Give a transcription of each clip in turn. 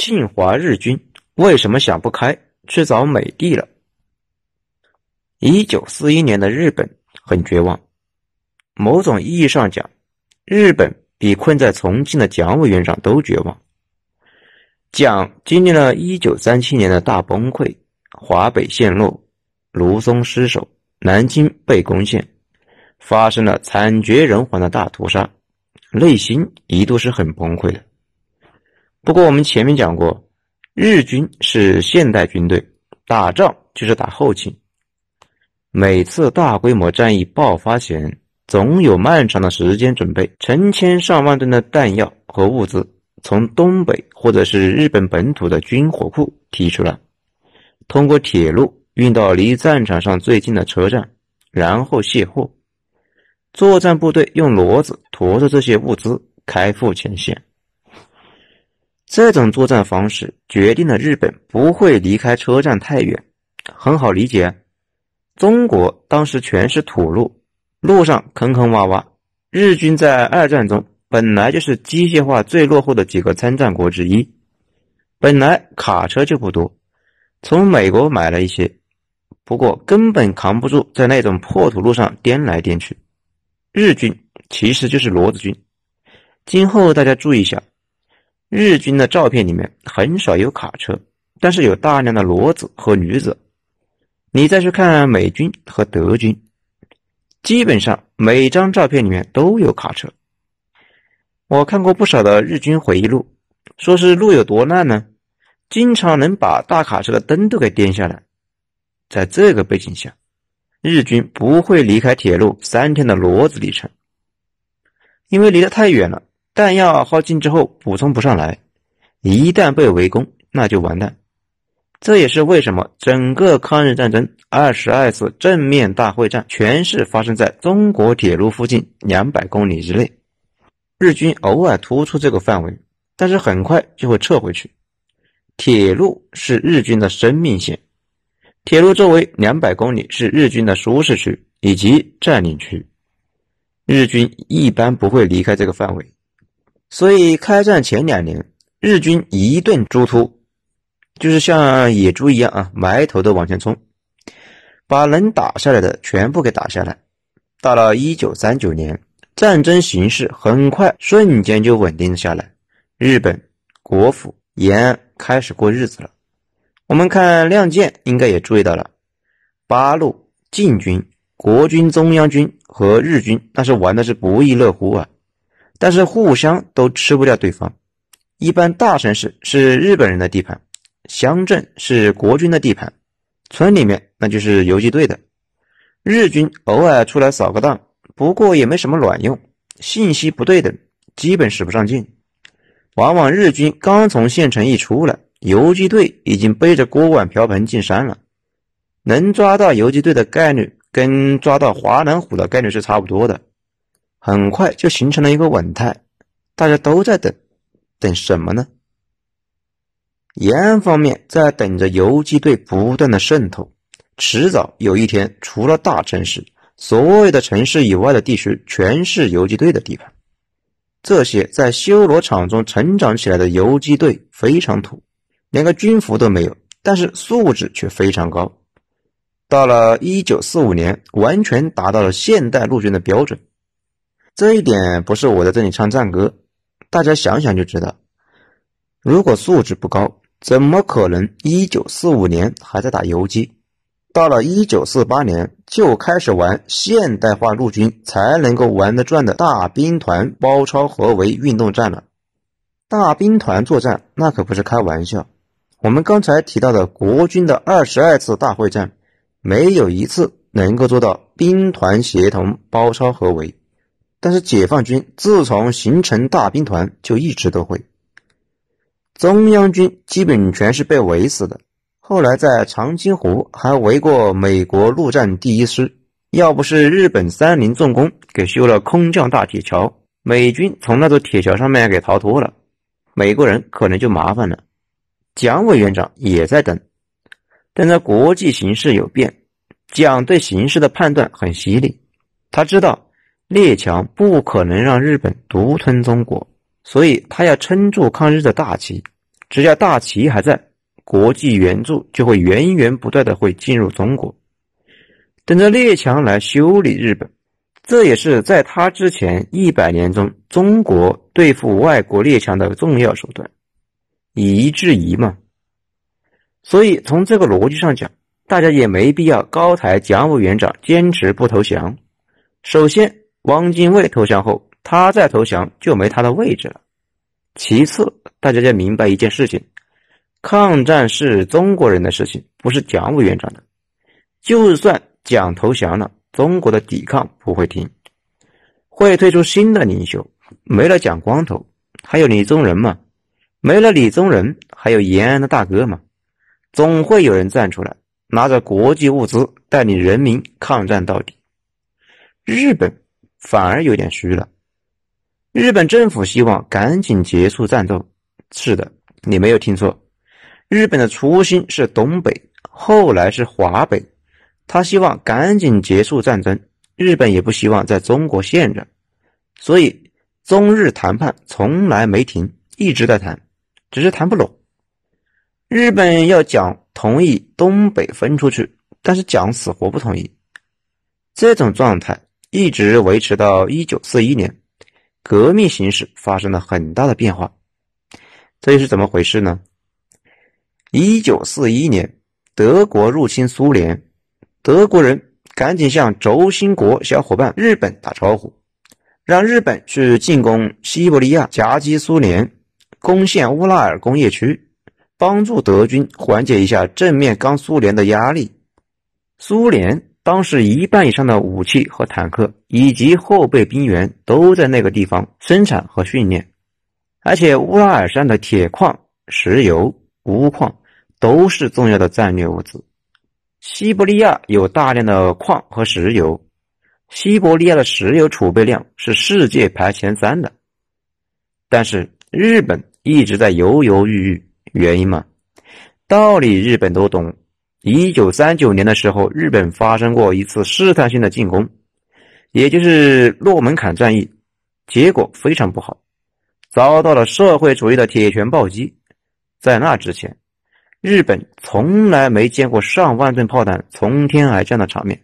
侵华日军为什么想不开去找美帝了？一九四一年的日本很绝望，某种意义上讲，日本比困在重庆的蒋委员长都绝望。蒋经历了一九三七年的大崩溃，华北陷落，卢松失守，南京被攻陷，发生了惨绝人寰的大屠杀，内心一度是很崩溃的。不过我们前面讲过，日军是现代军队，打仗就是打后勤。每次大规模战役爆发前，总有漫长的时间准备，成千上万吨的弹药和物资从东北或者是日本本土的军火库提出来，通过铁路运到离战场上最近的车站，然后卸货。作战部队用骡子驮着这些物资开赴前线。这种作战方式决定了日本不会离开车站太远，很好理解。中国当时全是土路，路上坑坑洼洼。日军在二战中本来就是机械化最落后的几个参战国之一，本来卡车就不多，从美国买了一些，不过根本扛不住在那种破土路上颠来颠去。日军其实就是骡子军。今后大家注意一下，日军的照片里面很少有卡车，但是有大量的骡子和驴子。你再去看美军和德军，基本上每张照片里面都有卡车。我看过不少的日军回忆录，说是路有多烂呢，经常能把大卡车的灯都给颠下来。在这个背景下，日军不会离开铁路三天的骡子里程，因为离得太远了，弹药耗尽之后补充不上来，一旦被围攻，那就完蛋。这也是为什么整个抗日战争二十二次正面大会战全是发生在中国铁路附近两百公里之内。日军偶尔突出这个范围，但是很快就会撤回去。铁路是日军的生命线，铁路周围两百公里是日军的舒适区以及占领区，日军一般不会离开这个范围。所以开战前两年，日军一顿猪突。就是像野猪一样啊，埋头的往前冲，把能打下来的全部给打下来。到了一九三九年，战争形势很快瞬间就稳定下来，日本国府延安开始过日子了。我们看《亮剑》，应该也注意到了，八路晋军、国军中央军和日军那是玩的是不亦乐乎啊，但是互相都吃不掉对方。一般大城市是日本人的地盘。乡镇是国军的地盘，村里面那就是游击队的。日军偶尔出来扫个荡，不过也没什么卵用，信息不对等，基本使不上劲。往往日军刚从县城一出来，游击队已经背着锅碗瓢盆进山了，能抓到游击队的概率跟抓到华南虎的概率是差不多的。很快就形成了一个稳态，大家都在等，等什么呢？延安方面在等着游击队不断的渗透，迟早有一天，除了大城市，所有的城市以外的地区全是游击队的地盘。这些在修罗场中成长起来的游击队非常土，连个军服都没有，但是素质却非常高。到了一九四五年，完全达到了现代陆军的标准。这一点不是我在这里唱赞歌，大家想想就知道，如果素质不高。怎么可能？一九四五年还在打游击，到了一九四八年就开始玩现代化陆军才能够玩得转的大兵团包抄合围运动战了。大兵团作战那可不是开玩笑。我们刚才提到的国军的二十二次大会战，没有一次能够做到兵团协同包抄合围，但是解放军自从形成大兵团就一直都会。中央军基本全是被围死的，后来在长津湖还围过美国陆战第一师。要不是日本三菱重工给修了空降大铁桥，美军从那座铁桥上面给逃脱了，美国人可能就麻烦了。蒋委员长也在等，但在国际形势有变。蒋对形势的判断很犀利，他知道列强不可能让日本独吞中国。所以他要撑住抗日的大旗，只要大旗还在，国际援助就会源源不断的会进入中国，等着列强来修理日本。这也是在他之前一百年中，中国对付外国列强的重要手段，以夷制夷嘛。所以从这个逻辑上讲，大家也没必要高抬蒋委员长坚持不投降。首先，汪精卫投降后，他再投降就没他的位置了。其次，大家要明白一件事情：抗战是中国人的事情，不是蒋委员长的。就算蒋投降了。中国的抵抗不会停，会推出新的领袖。没了蒋光头，还有李宗仁嘛？没了李宗仁，还有延安的大哥嘛？总会有人站出来，拿着国际物资带领人民抗战到底。日本反而有点虚了。日本政府希望赶紧结束战斗。是的，你没有听错，日本的初心是东北，后来是华北。他希望赶紧结束战争，日本也不希望在中国陷着，所以中日谈判从来没停，一直在谈，只是谈不拢。日本要讲同意东北分出去，但是讲死活不同意。这种状态一直维持到一九四一年，革命形势发生了很大的变化。这又是怎么回事呢？一九四一年，德国入侵苏联。德国人赶紧向轴心国小伙伴日本打招呼，让日本去进攻西伯利亚，夹击苏联，攻陷乌拉尔工业区，帮助德军缓解一下正面刚苏联的压力。苏联当时一半以上的武器和坦克以及后备兵员都在那个地方生产和训练，而且乌拉尔山的铁矿、石油、钨矿都是重要的战略物资。西伯利亚有大量的矿和石油，西伯利亚的石油储备量是世界排前三的。但是日本一直在犹犹豫豫，原因嘛，道理日本都懂。一九三九年的时候，日本发生过一次试探性的进攻，也就是诺门坎战役，结果非常不好，遭到了社会主义的铁拳暴击。在那之前。日本从来没见过上万吨炮弹从天而降的场面，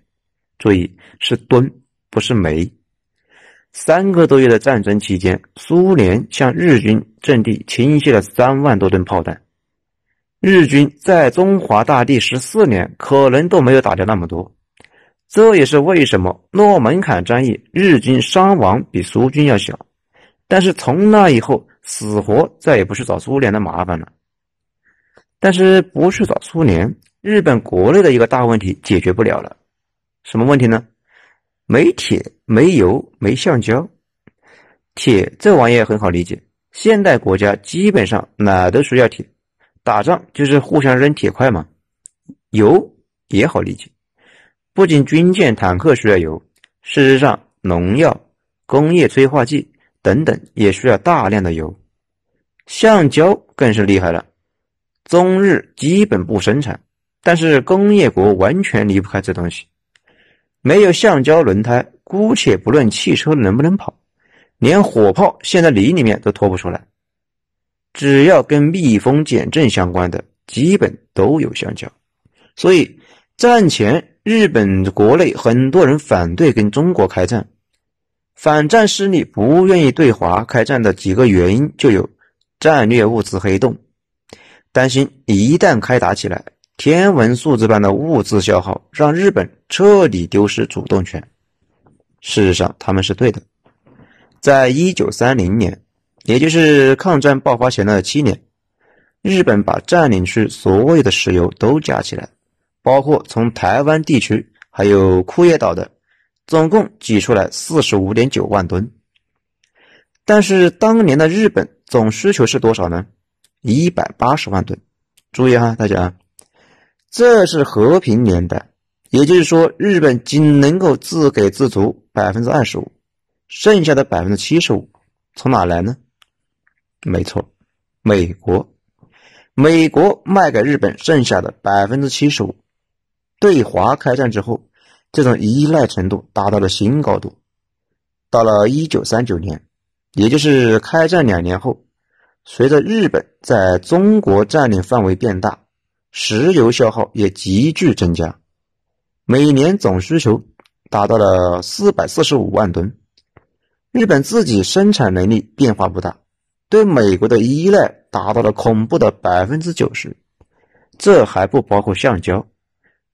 注意是吨，不是枚。三个多月的战争期间，苏联向日军阵地倾泻了三万多吨炮弹。日军在中华大地十四年，可能都没有打掉那么多。这也是为什么诺门坎战役日军伤亡比苏军要小，但是从那以后，死活再也不去找苏联的麻烦了。但是不去找苏联，日本国内的一个大问题解决不了了。什么问题呢？没铁、没油、没橡胶。铁这玩意很好理解，现代国家基本上哪都需要铁，打仗就是互相扔铁块嘛。油也好理解，不仅军舰、坦克需要油，事实上农药、工业催化剂等等也需要大量的油。橡胶更是厉害了。中日基本不生产，但是工业国完全离不开这东西。没有橡胶轮胎，姑且不论汽车能不能跑，连火炮陷在泥里面都拖不出来。只要跟密封减震相关的，基本都有橡胶。所以战前日本国内很多人反对跟中国开战，反战势力不愿意对华开战的几个原因就有战略物资黑洞。担心一旦开打起来，天文数字般的物资消耗，让日本彻底丢失主动权。事实上，他们是对的。在一九三零年，也就是抗战爆发前的七年，日本把占领区所有的石油都加起来，包括从台湾地区还有库页岛的，总共挤出来四十五点九万吨。但是当年的日本总需求是多少呢？一百八十万吨，注意哈，大家，这是和平年代，也就是说，日本仅能够自给自足百分之二十五，剩下的百分之七十五从哪来呢？没错，美国，美国卖给日本剩下的百分之七十五。对华开战之后，这种依赖程度达到了新高度。到了一九三九年，也就是开战两年后。随着日本在中国占领范围变大，石油消耗也急剧增加，每年总需求达到了四百四十五万吨。日本自己生产能力变化不大，对美国的依赖达到了恐怖的百分之九十，这还不包括橡胶、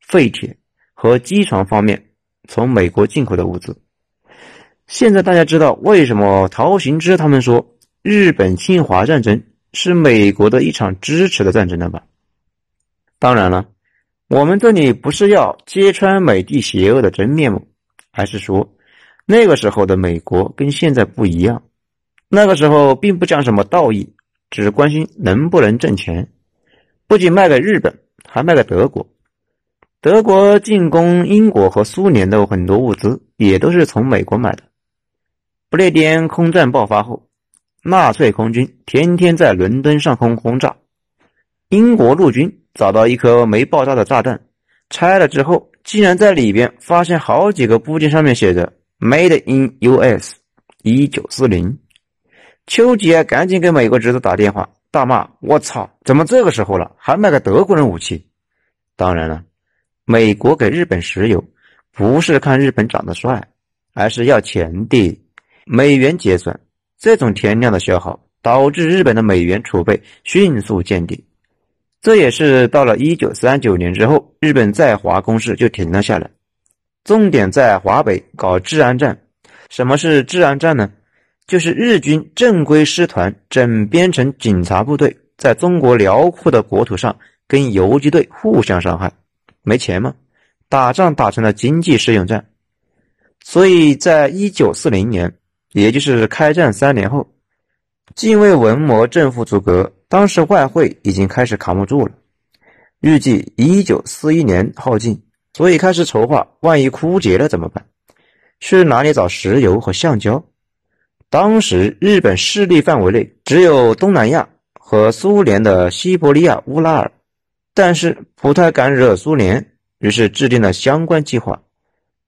废铁和机床方面从美国进口的物资。现在大家知道为什么陶行知他们说？日本侵华战争是美国的一场支持的战争了吧？当然了，我们这里不是要揭穿美帝邪恶的真面目，而是说那个时候的美国跟现在不一样。那个时候并不讲什么道义只关心能不能挣钱。不仅卖给日本还卖给德国。德国进攻英国和苏联的很多物资也都是从美国买的。不列颠空战爆发后纳粹空军天天在伦敦上空轰炸。英国陆军找到一颗没爆炸的炸弹拆了之后竟然在里边发现好几个部件上面写着 made in us 一九四零。丘吉尔赶紧给美国侄子打电话，大骂：“我操，怎么这个时候了还卖给德国人武器？”当然了，美国给日本石油，不是看日本长得帅，而是要钱的，美元结算。这种天量的消耗，导致日本的美元储备迅速见底。这也是到了一九三九年之后，日本在华攻势就停了下来，重点在华北搞治安战。什么是治安战呢？就是日军正规师团整编成警察部队，在中国辽阔的国土上跟游击队互相伤害。没钱吗？打仗打成了经济适用战，所以在一九四零年。也就是开战三年后，近卫文磨政府阻隔，当时外汇已经开始扛不住了。预计一九四一年耗尽，所以开始筹划：万一枯竭了怎么办？去哪里找石油和橡胶？当时日本势力范围内只有东南亚和苏联的西伯利亚乌拉尔，但是不太敢惹苏联，于是制定了相关计划，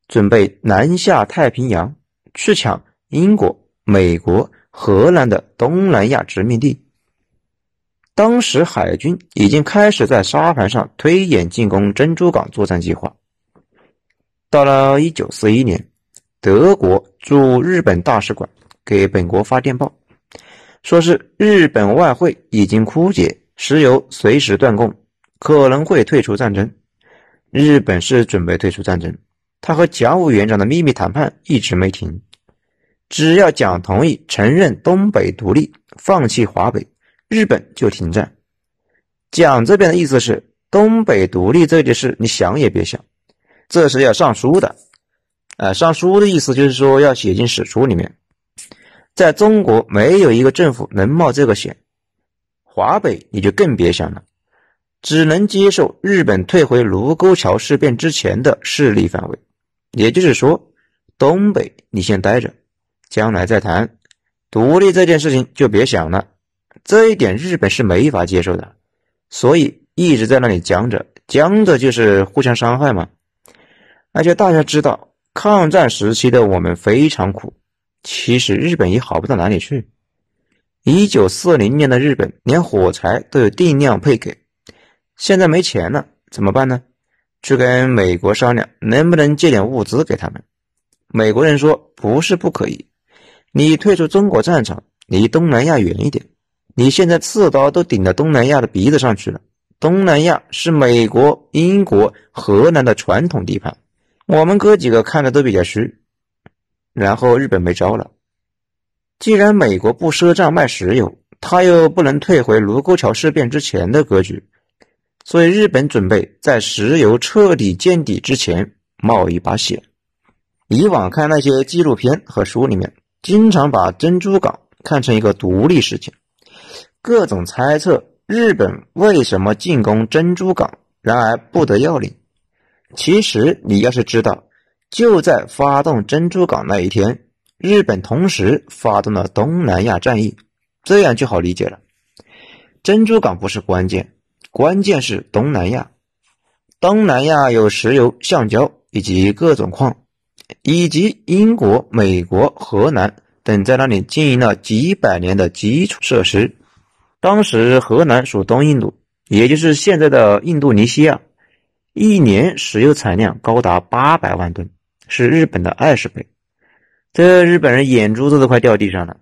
准备南下太平洋去抢。英国、美国、荷兰的东南亚殖民地，当时海军已经开始在沙盘上推演进攻珍珠港作战计划。到了一九四一年，德国驻日本大使馆给本国发电报，说是日本外汇已经枯竭，石油随时断供，可能会退出战争。日本是准备退出战争，他和蒋委员长的秘密谈判一直没停。只要蒋同意承认东北独立，放弃华北，日本就停战。蒋这边的意思是，东北独立这件事，你想也别想，这是要上书的。呃，上书的意思就是说要写进史书里面。在中国，没有一个政府能冒这个险。华北你就更别想了，只能接受日本退回卢沟桥事变之前的势力范围。也就是说，东北你先待着。将来再谈独立这件事情就别想了，这一点日本是没法接受的，所以一直在那里僵着，僵着就是互相伤害嘛。而且大家知道，抗战时期的我们非常苦，其实日本也好不到哪里去。一九四零年的日本连火柴都有定量配给，现在没钱了怎么办呢？去跟美国商量，能不能借点物资给他们？美国人说不是不可以。你退出中国战场，离东南亚远一点。你现在刺刀都顶到东南亚的鼻子上去了。东南亚是美国、英国、荷兰的传统地盘，我们哥几个看着都比较虚。然后日本没招了，既然美国不赊账卖石油，他又不能退回卢沟桥事变之前的格局，所以日本准备在石油彻底见底之前冒一把险。以往看那些纪录片和书里面。经常把珍珠港看成一个独立事件，各种猜测日本为什么进攻珍珠港，然而不得要领。其实你要是知道，就在发动珍珠港那一天，日本同时发动了东南亚战役，这样就好理解了。珍珠港不是关键，关键是东南亚。东南亚有石油、橡胶以及各种矿。以及英国、美国、荷兰等在那里经营了几百年的基础设施，当时荷兰属东印度，也就是现在的印度尼西亚，一年石油产量高达八百万吨，是日本的二十倍。这日本人眼珠子都快掉地上了。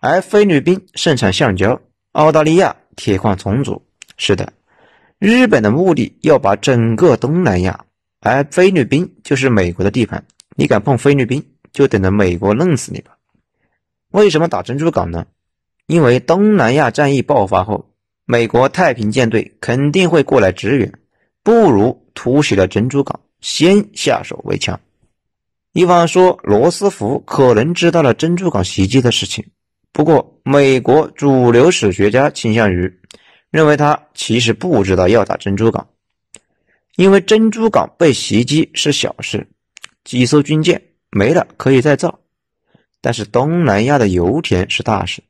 而菲律宾盛产橡胶，澳大利亚铁矿充足。是的，日本的目的要把整个东南亚，而菲律宾就是美国的地盘。你敢碰菲律宾，就等着美国弄死你吧！为什么打珍珠港呢？因为东南亚战役爆发后，美国太平舰队肯定会过来支援，不如突袭了珍珠港，先下手为强。一方说罗斯福可能知道了珍珠港袭击的事情。不过，美国主流史学家倾向于认为他其实不知道要打珍珠港，因为珍珠港被袭击是小事，几艘军舰没了可以再造，但是东南亚的油田是大事。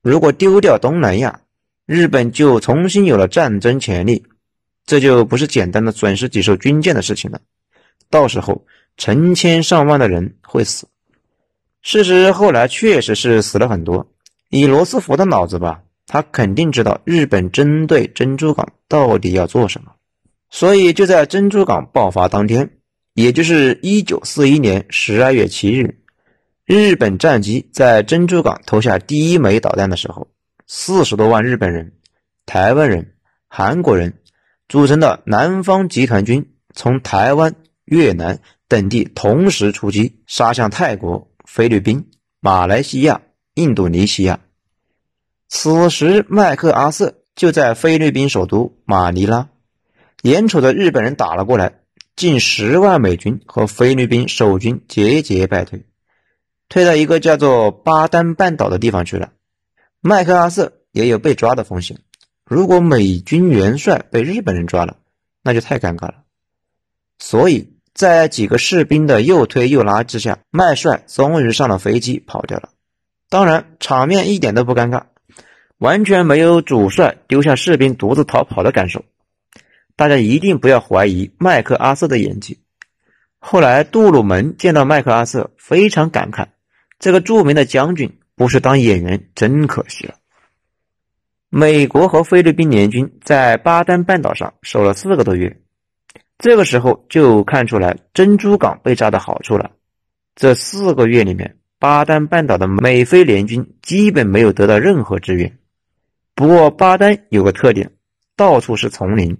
如果丢掉东南亚，日本就重新有了战争潜力，这就不是简单的损失几艘军舰的事情了，到时候成千上万的人会死。事实后来确实是死了很多。以罗斯福的脑子吧，他肯定知道日本针对珍珠港到底要做什么，所以就在珍珠港爆发当天，也就是一九四一年十二月七日，日本战机在珍珠港投下第一枚导弹的时候，四十多万日本人、台湾人、韩国人组成的南方集团军从台湾、越南等地同时出击，杀向泰国。菲律宾、马来西亚、印度尼西亚。此时，麦克阿瑟就在菲律宾首都马尼拉，眼瞅着日本人打了过来，近十万美军和菲律宾守军节节败退，退到一个叫做巴丹半岛的地方去了。麦克阿瑟也有被抓的风险，如果美军元帅被日本人抓了，那就太尴尬了。所以。在几个士兵的又推又拉之下，麦帅终于上了飞机跑掉了。当然，场面一点都不尴尬，完全没有主帅丢下士兵独自逃跑的感受。大家一定不要怀疑麦克阿瑟的演技。后来，杜鲁门见到麦克阿瑟，非常感慨：这个著名的将军不是当演员，真可惜了。美国和菲律宾联军在巴丹半岛上守了四个多月。这个时候就看出来珍珠港被炸的好处了。这四个月里面，巴丹半岛的美菲联军基本没有得到任何支援。不过巴丹有个特点，到处是丛林，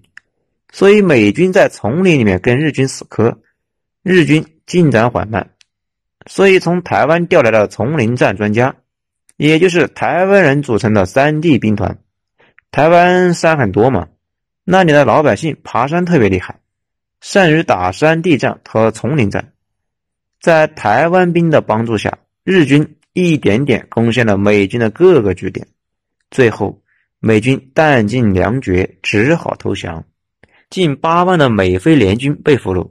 所以美军在丛林里面跟日军死磕，日军进展缓慢。所以从台湾调来了丛林战专家，也就是台湾人组成的山地兵团。台湾山很多嘛，那里的老百姓爬山特别厉害。善于打山地战和丛林战，在台湾兵的帮助下，日军一点点攻陷了美军的各个据点，最后美军弹尽粮绝，只好投降。近八万的美菲联军被俘虏，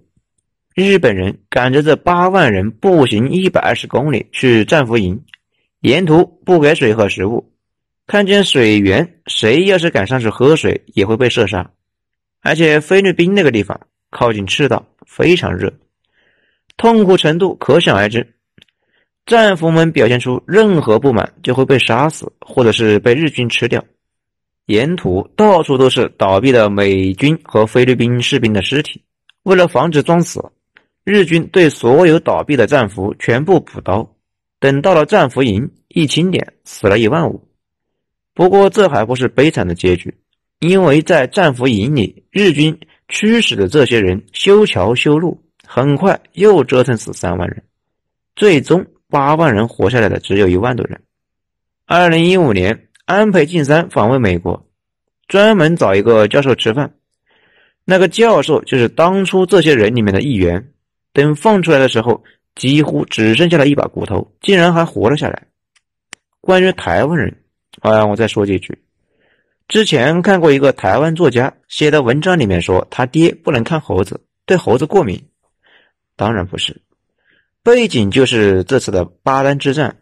日本人赶着这八万人步行一百二十公里去战俘营，沿途不给水和食物，看见水源，谁要是敢上去喝水，也会被射杀。而且菲律宾那个地方。靠近赤道，非常热，痛苦程度可想而知。战俘们表现出任何不满，就会被杀死，或者是被日军吃掉。沿途到处都是倒闭的美军和菲律宾士兵的尸体。为了防止装死，日军对所有倒闭的战俘全部补刀。等到了战俘营，一清点，死了一万五。不过这还不是悲惨的结局，因为在战俘营里，日军。驱使的这些人修桥修路，很快又折腾死三万人，最终八万人活下来的只有一万多人。二零一五年，安倍晋三访问美国，专门找一个教授吃饭，那个教授就是当初这些人里面的一员。等放出来的时候，几乎只剩下了一把骨头，竟然还活了下来。关于台湾人，啊，我再说几句。之前看过一个台湾作家写的文章，里面说他爹不能看猴子，对猴子过敏。当然不是，背景就是这次的巴丹之战，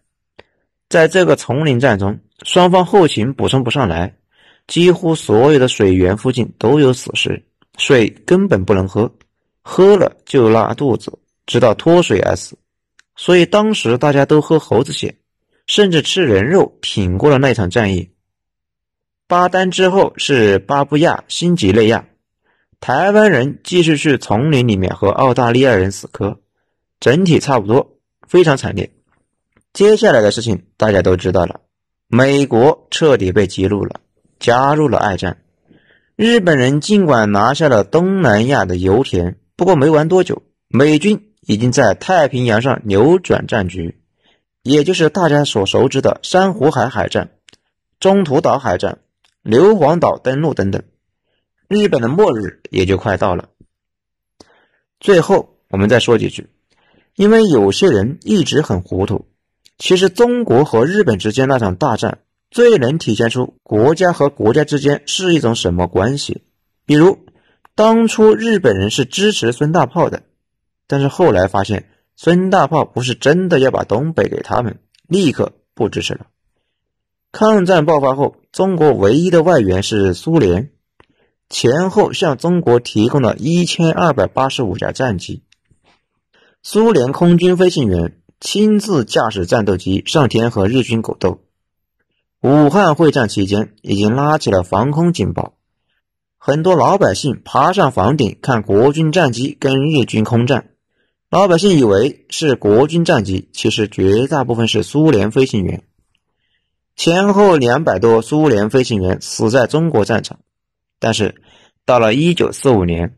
在这个丛林战中，双方后勤补充不上来，几乎所有的水源附近都有死尸，水根本不能喝，喝了就拉肚子，直到脱水而死。所以当时大家都喝猴子血，甚至吃人肉，挺过了那场战役。巴丹之后是巴布亚新几内亚，台湾人继续去丛林里面和澳大利亚人死磕，整体差不多，非常惨烈。接下来的事情大家都知道了，美国彻底被激怒了，加入了爱战。日本人尽管拿下了东南亚的油田，不过没玩多久，美军已经在太平洋上扭转战局，也就是大家所熟知的珊瑚海海战、中途岛海战、硫磺岛登陆等等，日本的末日也就快到了。最后，我们再说几句，因为有些人一直很糊涂，其实中国和日本之间那场大战。最能体现出国家和国家之间是一种什么关系。比如，当初日本人是支持孙大炮的，但是后来发现孙大炮不是真的要把东北给他们，立刻不支持了。抗战爆发后，中国唯一的外援是苏联，前后向中国提供了一千二百八十五架战机。苏联空军飞行员亲自驾驶战斗机上天和日军狗斗。武汉会战期间，已经拉起了防空警报，很多老百姓爬上房顶看国军战机跟日军空战。老百姓以为是国军战机，其实绝大部分是苏联飞行员。前后两百多苏联飞行员死在中国战场。但是到了一九四五年，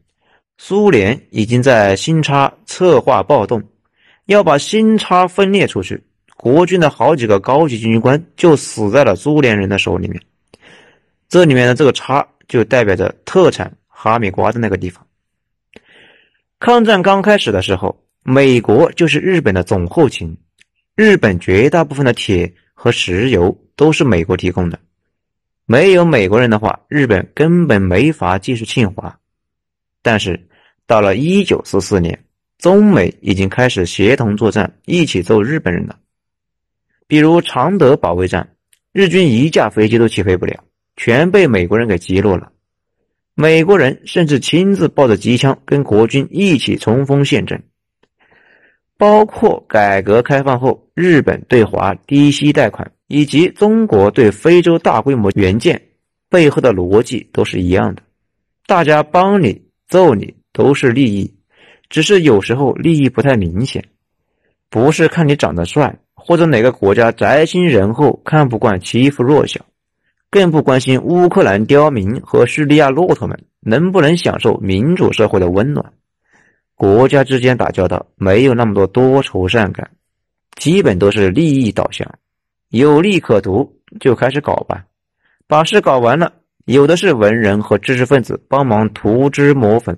苏联已经在新叉策划暴动，要把新叉分裂出去。国军的好几个高级军官就死在了苏联人的手里面，这里面的这个叉就代表着特产哈密瓜的那个地方。抗战刚开始的时候，美国就是日本的总后勤，日本绝大部分的铁和石油都是美国提供的，没有美国人的话，日本根本没法继续侵华。但是到了一九四四年，中美已经开始协同作战，一起揍日本人了。比如常德保卫战，日军一架飞机都起飞不了，全被美国人给击落了。美国人甚至亲自抱着机枪跟国军一起冲锋陷阵。包括改革开放后日本对华低息贷款，以及中国对非洲大规模援建，背后的逻辑都是一样的。大家帮你揍你都是利益，只是有时候利益不太明显，不是看你长得帅。或者哪个国家宅心仁厚，看不惯欺负弱小，更不关心乌克兰刁民和叙利亚骆驼们能不能享受民主社会的温暖。国家之间打交道没有那么多多愁善感，基本都是利益导向，有利可图就开始搞吧。把事搞完了，有的是文人和知识分子帮忙涂脂抹粉。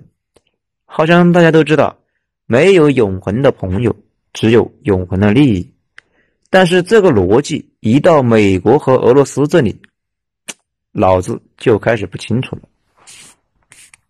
好像大家都知道，没有永恒的朋友，只有永恒的利益。但是这个逻辑一到美国和俄罗斯这里，老子就开始不清楚了。